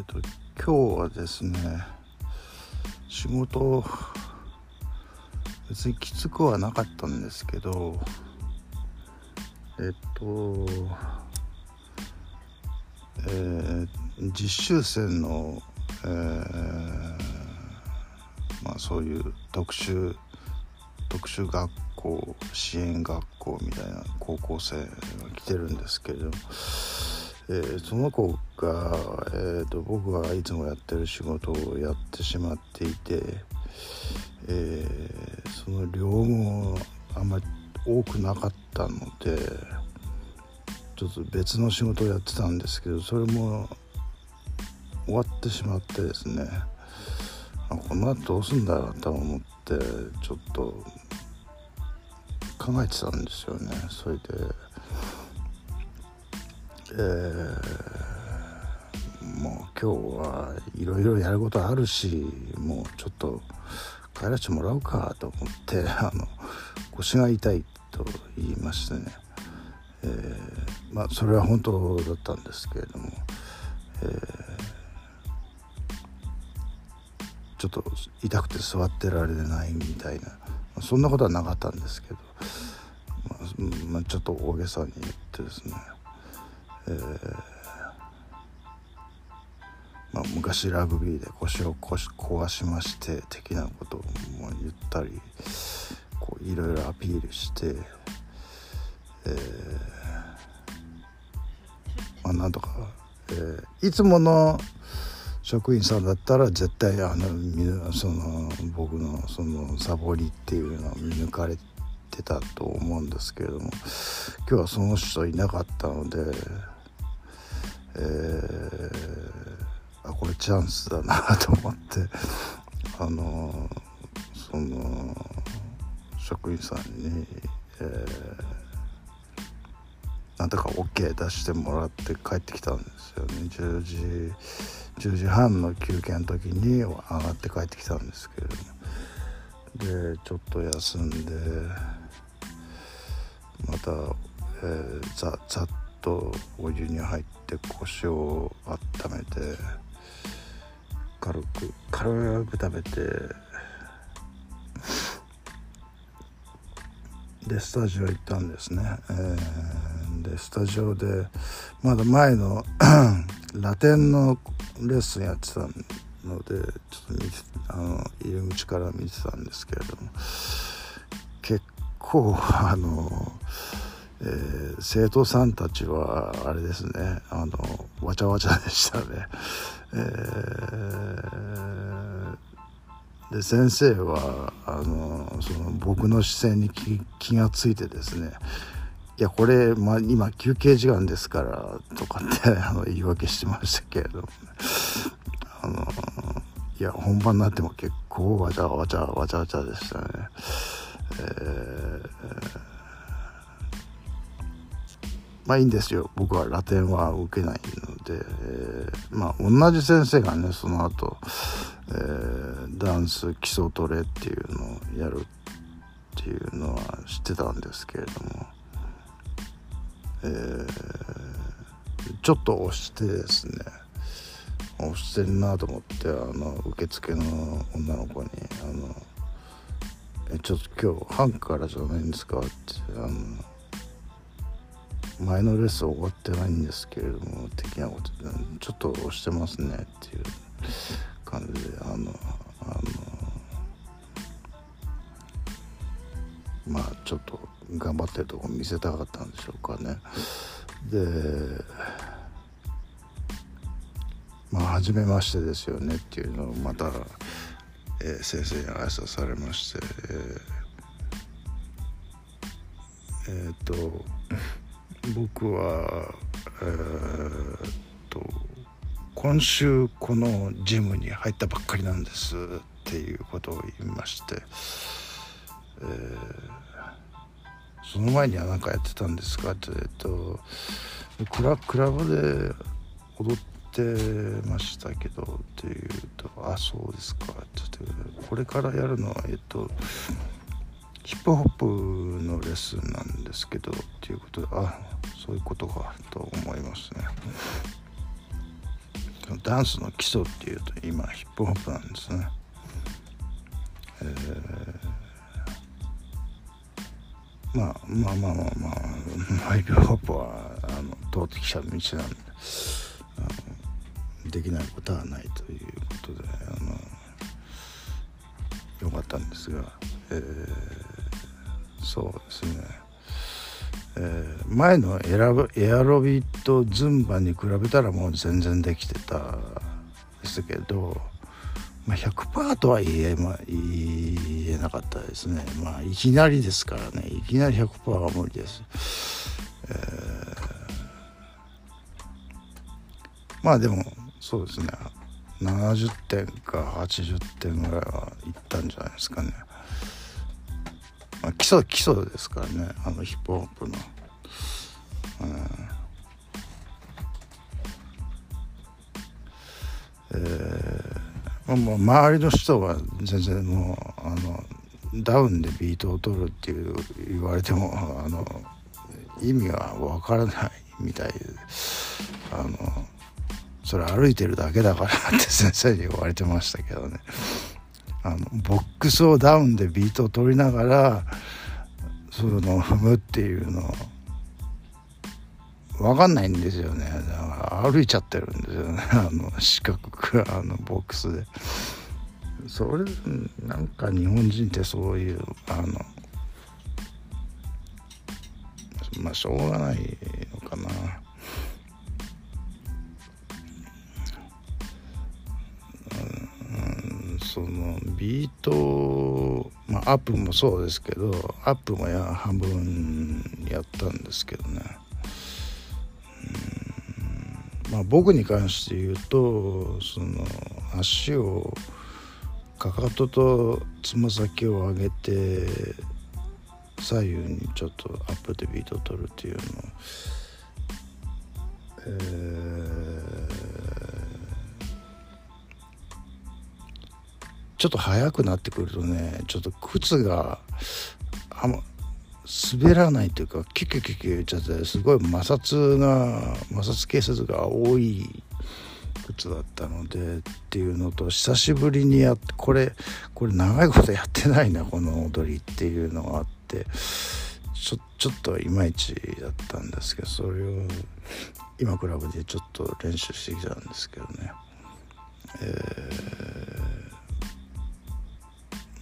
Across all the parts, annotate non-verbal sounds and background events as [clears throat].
ーと今日はですね仕事別にきつくはなかったんですけどえっとえー、実習生の、えー、まあそういう特殊特殊学校支援学校みたいな高校生が来てるんですけれどもえー、その子が、えーと、僕がいつもやってる仕事をやってしまっていて、えー、その量もあんまり多くなかったのでちょっと別の仕事をやってたんですけどそれも終わってしまってですねあこの後どうすんだろうと思ってちょっと考えてたんですよねそれで。ー、もう今日はいろいろやることあるしもうちょっと帰らせてもらおうかと思って [laughs] あの腰が痛いと言いましてね、えー、まあそれは本当だったんですけれども、えー、ちょっと痛くて座ってられないみたいなそんなことはなかったんですけど、まあ、ちょっと大げさに言ってですね。えー、まあ、昔ラグビーで腰を壊しまして的なことも言ったりこういろいろアピールして、えー、まあ、なんとか、えー、いつもの職員さんだったら絶対あのその僕のそのサボりっていうのは見抜かれてたと思うんですけれども今日はその人いなかったので。えー、あこれチャンスだなと思って。あのその職員さんに、えー、なんとか OK 出してもらって帰ってきたんですよね。10時10時半の休憩の時に上がって帰ってきたんですけれども。でちょっと休んでまた、えー、ざざっとお湯に入って腰を温めて軽く軽く食べてでスタジオ行ったんですね、えー、でスタジオでまだ前の [clears throat] ラテンのレッスンやってたのでちょっと見てあの入り口から見てたんですけれども結構あのえー、生徒さんたちはあれですねあのわちゃわちゃでしたね。えー、で先生はあのその僕の視線に気がついてですねいやこれ、まあ、今休憩時間ですからとかって [laughs] あの言い訳してましたけれども、あのいや本番になっても結構わちゃわちゃわちゃわちゃでしたね。えーまあいいんですよ。僕はラテンは受けないので、えー、まあ同じ先生がねその後、えー、ダンス基礎トレっていうのをやるっていうのは知ってたんですけれども、えー、ちょっと押してですね。押してるなと思ってあの受付の女の子に「あのえちょっと今日半からじゃないんですか?」ってあの前のレース終わってないんですけれども的なことでちょっと押してますねっていう感じであのあのまあちょっと頑張ってるとこ見せたかったんでしょうかね。でまあ初めましてですよねっていうのをまた、えー、先生に挨拶されましてえー、えー、っと僕はえー、と今週このジムに入ったばっかりなんですっていうことを言いまして、えー、その前には何かやってたんですかって言うとクラクラブで踊ってましたけどっていうと「あそうですか」ってって「これからやるのはえっとヒップホップのレッスンなんですけどっていうことであそういうことかと思いますねダンスの基礎っていうと今ヒップホップなんですね。えー、まあまあまあまあまあヒップホップはあの通ってきた道なんであのできないことはないということであのよかったんですが、えー、そうですねえー、前のエラエアロビットズンバに比べたらもう全然できてたですけど、まあ、100%とは言え,、まあ、言えなかったですね。まあいきなりですからね。いきなり100%は無理です、えー、まあでもそうですね。70点か80点ぐらいはいったんじゃないですかね。まあ、基礎基礎ですからね。あのヒップホップの。うん。えー、もう周りの人は全然もうあのダウンでビートを取るっていう言われてもあの意味がわからないみたいで。あのそれ歩いてるだけだからって先生に言われてましたけどね。あのボックスをダウンでビートを取りながらその踏むっていうの分かんないんですよね。だから歩いちゃってるんですよね。[laughs] あの四角くあのボックスで。それなんか日本人ってそういうあのまあしょうがないのかな。そのビート、まあ、アップもそうですけどアップもや半分やったんですけどね。まあ僕に関して言うとその足をかかととつま先を上げて左右にちょっとアップでビートを取るっていうのを、えーちょっと速くなってくるとねちょっと靴があま滑らないというかキュキュキュキュ言っちゃってすごい摩擦が摩擦係数が多い靴だったのでっていうのと久しぶりにやってこれこれ長いことやってないなこの踊りっていうのがあってちょちょっといまいちだったんですけどそれを今クラブでちょっと練習してきたんですけどね。えー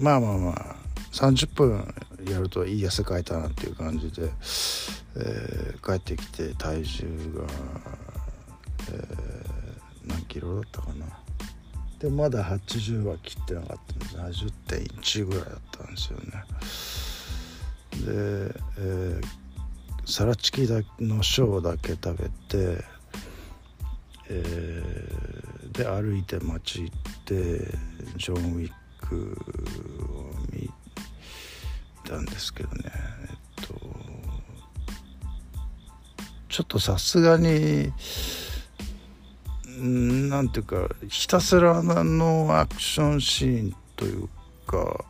まあまあまあ30分やるといい汗かいたなっていう感じで、えー、帰ってきて体重が、えー、何キロだったかな。でまだ80は切ってなかったんです。80.1ぐらいだったんですよね。で、えー、サラチキのショーだけ食べて、えー、で歩いて街行ってジョン・ウィックを見たんですけどね。えっとちょっとさすがになんていうかひたすらのアクションシーンというか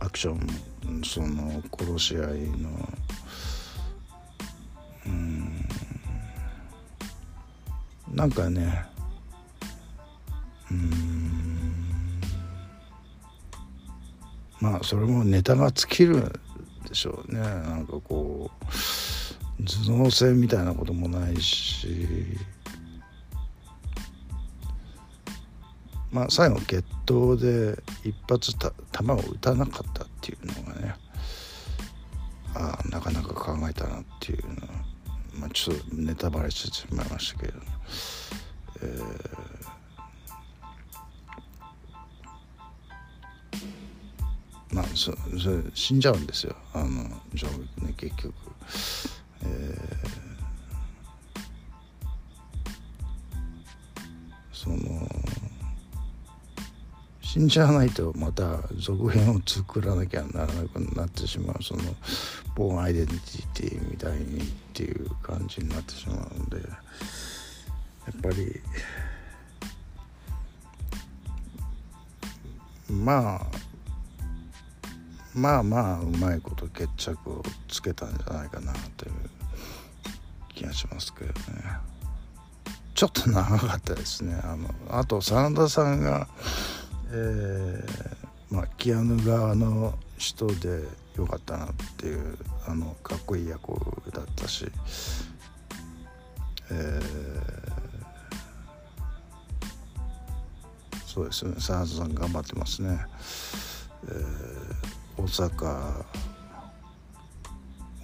アクションその殺し合いのうんなんかねうんまあそれもネタが尽きるでしょうね。なんかこう頭脳戦みたいなこともないし。まあ最後決闘で一発た球を打たなかったっていうのがねああなかなか考えたなっていうのは、まあ、ちょっとネタバレしてしまいましたけど、えーまあそそれ死んじゃうんですよ。あのね結局、えー、その死んじゃわないとまた続編を作らなきゃならなくなってしまう。そのボーンアイデンティティみたいにっていう感じになってしまうので。やっぱりまあまあまあうまいこと決着をつけたんじゃないかなという気がしますけどね。ちょっと長かったですね。あのあと真田さんが、えー、まあ、キアヌ側の人でよかったなっていうあのかっこいい役だったし、えー、そうですね。真田さん頑張ってますね、えー、大阪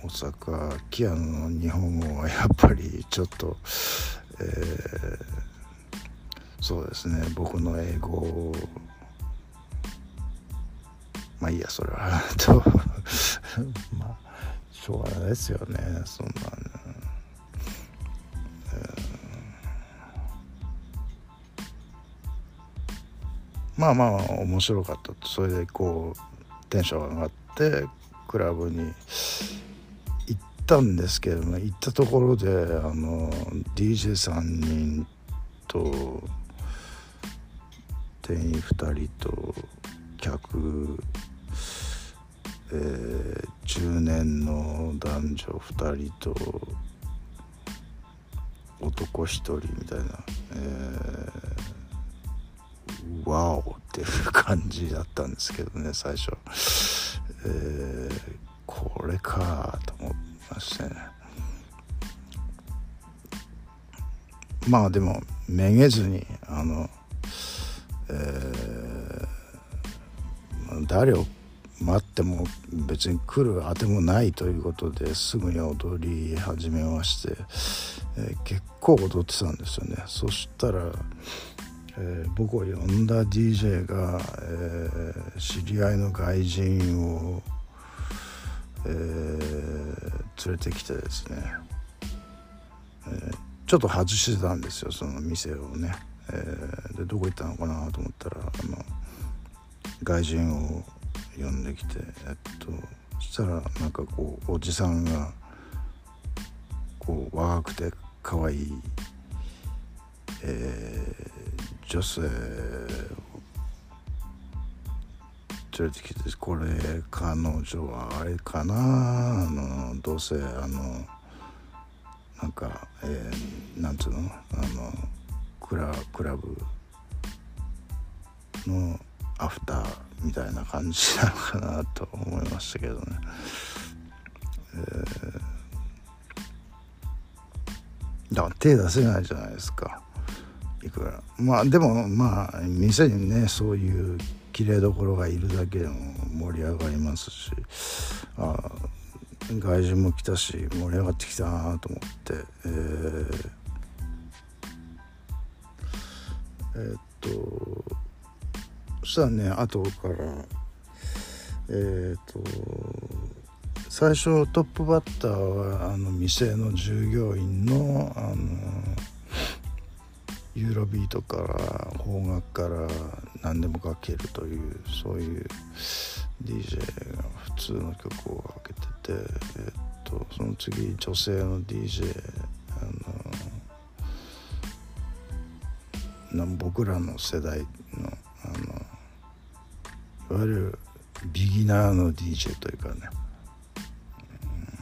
大阪キアヌの日本語はやっぱりちょっと、えー、そうですね僕の英語まあいいやそれはと [laughs] まあしょうがないですよねそんな、えー、まあまあ面白かったそれでこうテンション上がってクラブに行ったんですけども行ったところであの DJ3 人と店員2人と客えー、中年の男女2人と男1人みたいな、えー、ワオっていう感じだったんですけどね最初、えー、これかと思いましたね。まあでもめげずにあの、えー、誰を待っても別に来るあてもないということですぐに踊り始めまして、えー、結構踊ってたんですよね。そしたら、えー、僕を呼んだ DJ が、えー、知り合いの外人を、え連れてきてですね、えちょっと外してたんですよその店をね、えでどこ行ったのかなと思ったらあの外人を呼んできてえっとそしたらなんかこうおじさんがこう若くて可愛い、えー、性を連れてきてこれ彼女はあれかな？あのどうせあのなんか、えー、なんつうの？あのクラクラブのアフターみたいな感じなのかなと思いましたけどね。えー、だから手出せないじゃないですか。いくら。まあでもまあ店にねそういう綺麗どころがいるだけでも盛り上がりますしあ外人も来たし盛り上がってきたなと思って、えー、えー、っとそしたらね後からえっ、と最初トップバッターはあの店の従業員のあのユーロビートから邦楽から何でもかけるというそういう DJ が普通の曲をかけてて、えっと、その次女性の DJ あのな僕らの世代のあのいわゆるビギナーの DJ というかね、うん、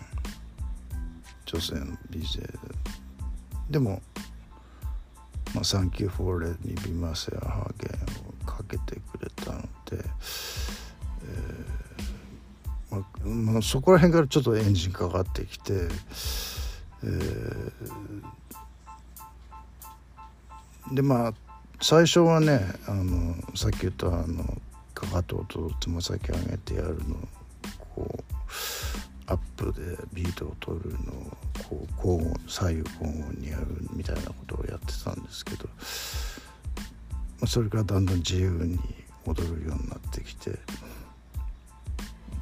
女性の DJ でも「まあ、サンキューフォーレにビマセアハーゲンをかけてくれたので、えーまあ、そこら辺からちょっとエンジンかかってきて、えー、でまあ最初はねあのさっき言ったあのかかととつま先上げてやるのこうアップでビートを取るのをこう交互左右交互にやるみたいなことをやってたんですけど、ま、それからだんだん自由に踊るようになってきて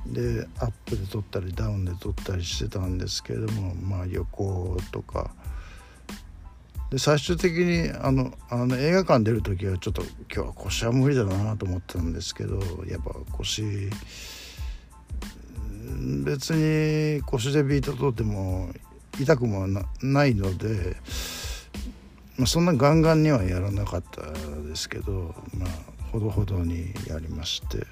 でアップで撮ったりダウンで撮ったりしてたんですけれどもまあ横とか。で最終的にあのあの映画館出る時はちょっと今日は腰は無理だなと思ったんですけどやっぱ腰別に腰でビート取っても痛くもないので、まあ、そんなガンガンにはやらなかったですけどまあほどほどにやりまして。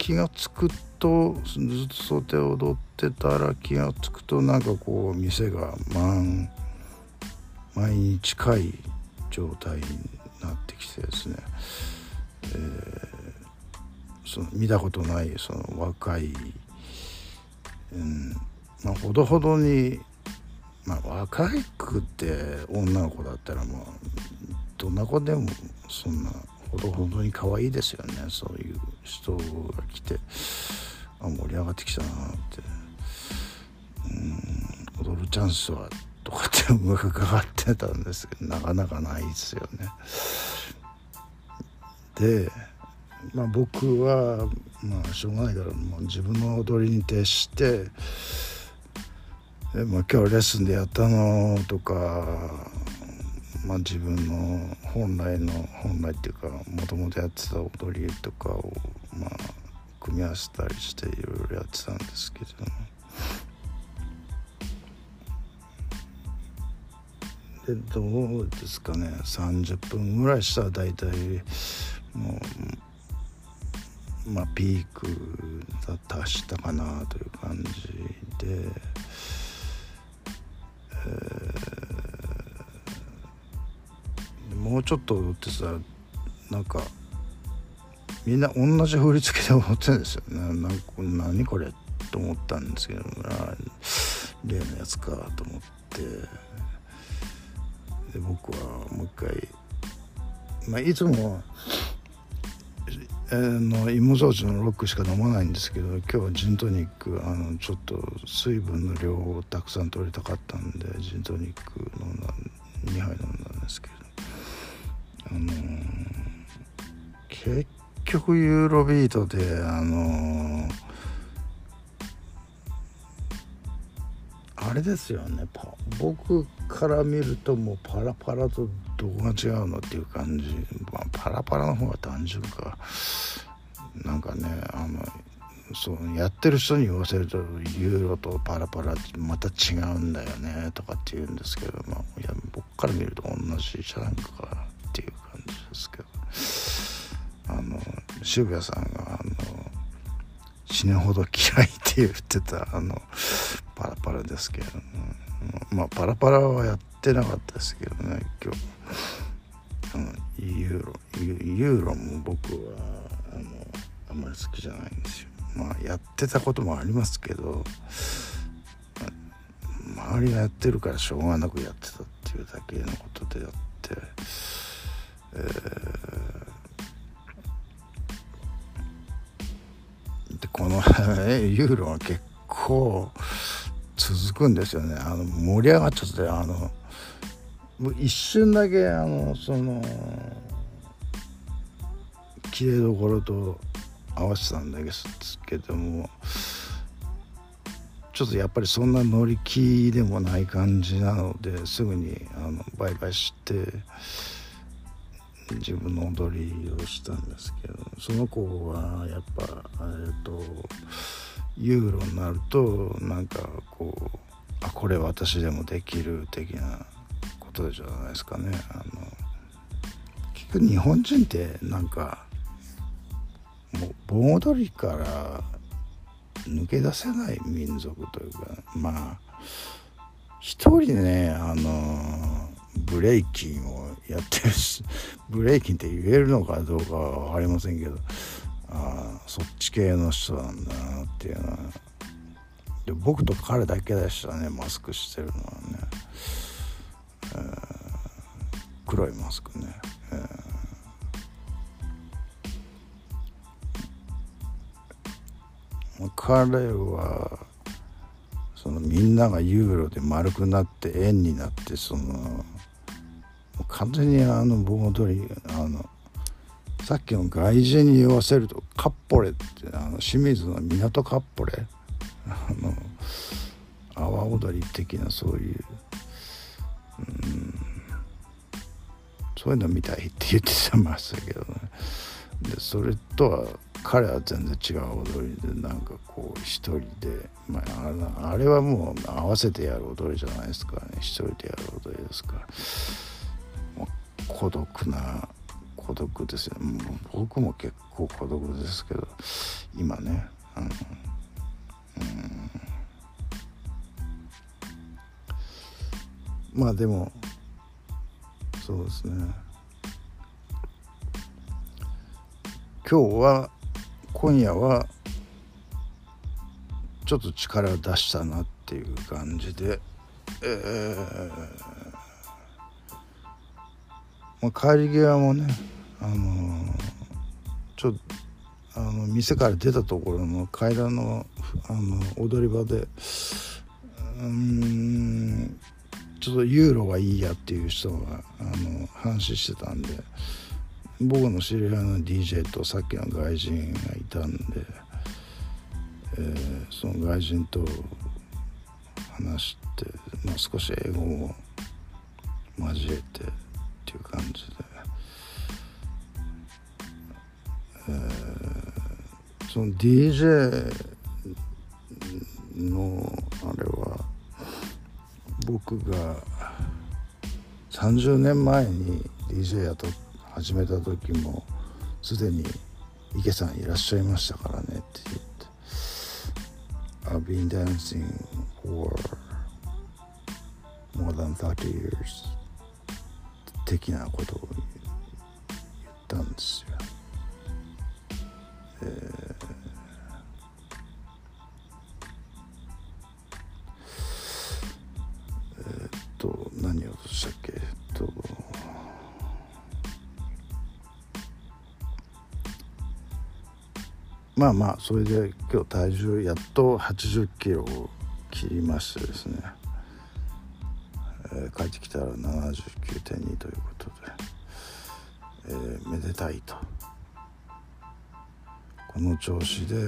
気が付くとずっと想定踊ってたら気が付くとなんかこう店が満前に近い状態になってきてですね、えー、その見たことないその若い、うんまあ、ほどほどに、まあ、若いくって女の子だったらもうどんな子でもそんなほどほどに可愛いですよねそういう人が来てあ盛り上がってきたなってうん踊るチャンスはとかって伺ってたんですけどなかなかないですよね。で、まあ、僕はまあしょうがないからもう自分の踊りに徹して「でまあ、今日レッスンでやったの?」とか、まあ、自分の本来の本来っていうかもともとやってた踊りとかをまあ組み合わせたりしていろいろやってたんですけども。でどうですかね30分ぐらいしたら大体もうまあピークだ達したかなという感じで、えー、もうちょっと踊ってさなんかみんな同じ振り付けで踊ってるんですよねなん何これと思ったんですけど例のやつかと思って。で僕はもう一回、まあ、いつもの芋焼酎のロックしか飲まないんですけど今日はジントニックあのちょっと水分の量をたくさん取りたかったんでジントニック飲んだ2杯飲んだんですけど。あの結局ユーロビートであのあれですよね僕から見るともうパラパラとどこが違うのっていう感じ、まあ、パラパラの方が単純か。なんかねあのそうやってる人に言わせるとユーロとパラパラまた違うんだよねとかって言うんですけど、まあ、いや僕から見ると同じじゃないかっていう感じですけど。あの渋谷さんがあの死ぬほど嫌いって言ってたあのパラパラですけど、ね、まあパラパラはやってなかったですけどね今日。あのユーロユーロも僕はあのあんまり好きじゃないんですよ。まあやってたこともありますけど、まあ、周りがやってるからしょうがなくやってたっていうだけのことであって、えー、でこのユーロは結構続くんですよね。あの盛り上がっちゃってあの一瞬だけあのその綺麗どころと合わせたんですけどもちょっとやっぱりそんな乗り気でもない感じなのですぐにあのバイバイして自分の踊りをしたんですけどその子はやっぱえっとユーロになるとなんかこうあこれ私でもできる的なことじゃないですかね。あの結局日本人ってなんかもう盆踊りから抜け出せない民族というかまあ一人ねあのブレイキンをやってるし [laughs] ブレイキンって言えるのかどうかは分かりませんけどああそっち系の人なんだなっていうのは。で僕と彼だけでしたねマスクしてるのはね、えー、黒いマスクね、えー、彼はそのみんながユーロで丸くなって円になってその完全にあの盆踊りあのさっきの外人に言わせるとカッポレってあの清水の港カッポレ？あの阿波踊り的なそういう、うん、そういうのみたいって言ってましたけどねでそれとは彼は全然違う踊りでなんかこう一人で、まあ、あれはもう合わせてやる踊りじゃないですか。ね一人でやる踊りですから。孤独な孤独ですよ。僕も結構孤独ですけど今ね。あのうん。まあでもそうですね。今日は今夜はちょっと力出したなっていう感じで、えーまあ、帰り際もね、あのー、ちょっとあの店から出たところの階段のあの踊り場でうんちょっとユーロがいいやっていう人があの話してたんで僕の知り合いの DJ とさっきの外人がいたんで、えー、その外人と話して、まあ、少し英語を交えてっていう感じで、えー、その DJ のあれは僕が30年前に DJ やと始めた時もすでに池さんいらっしゃいましたからねって言って「I've been dancing for more than 30 years」的なことを言ったんですよ。まあまあそれで今日体重やっと80キロを切りましてですね、えー、帰ってきたら79.2ということで、えー、めでたいと。この調子で、え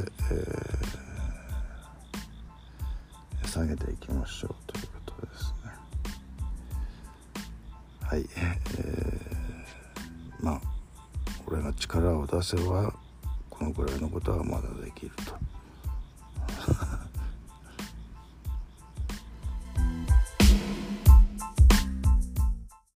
ー、下げていきましょうということですね。はい、えー、まあ俺が力を出せばこのぐらいのことはまだできると。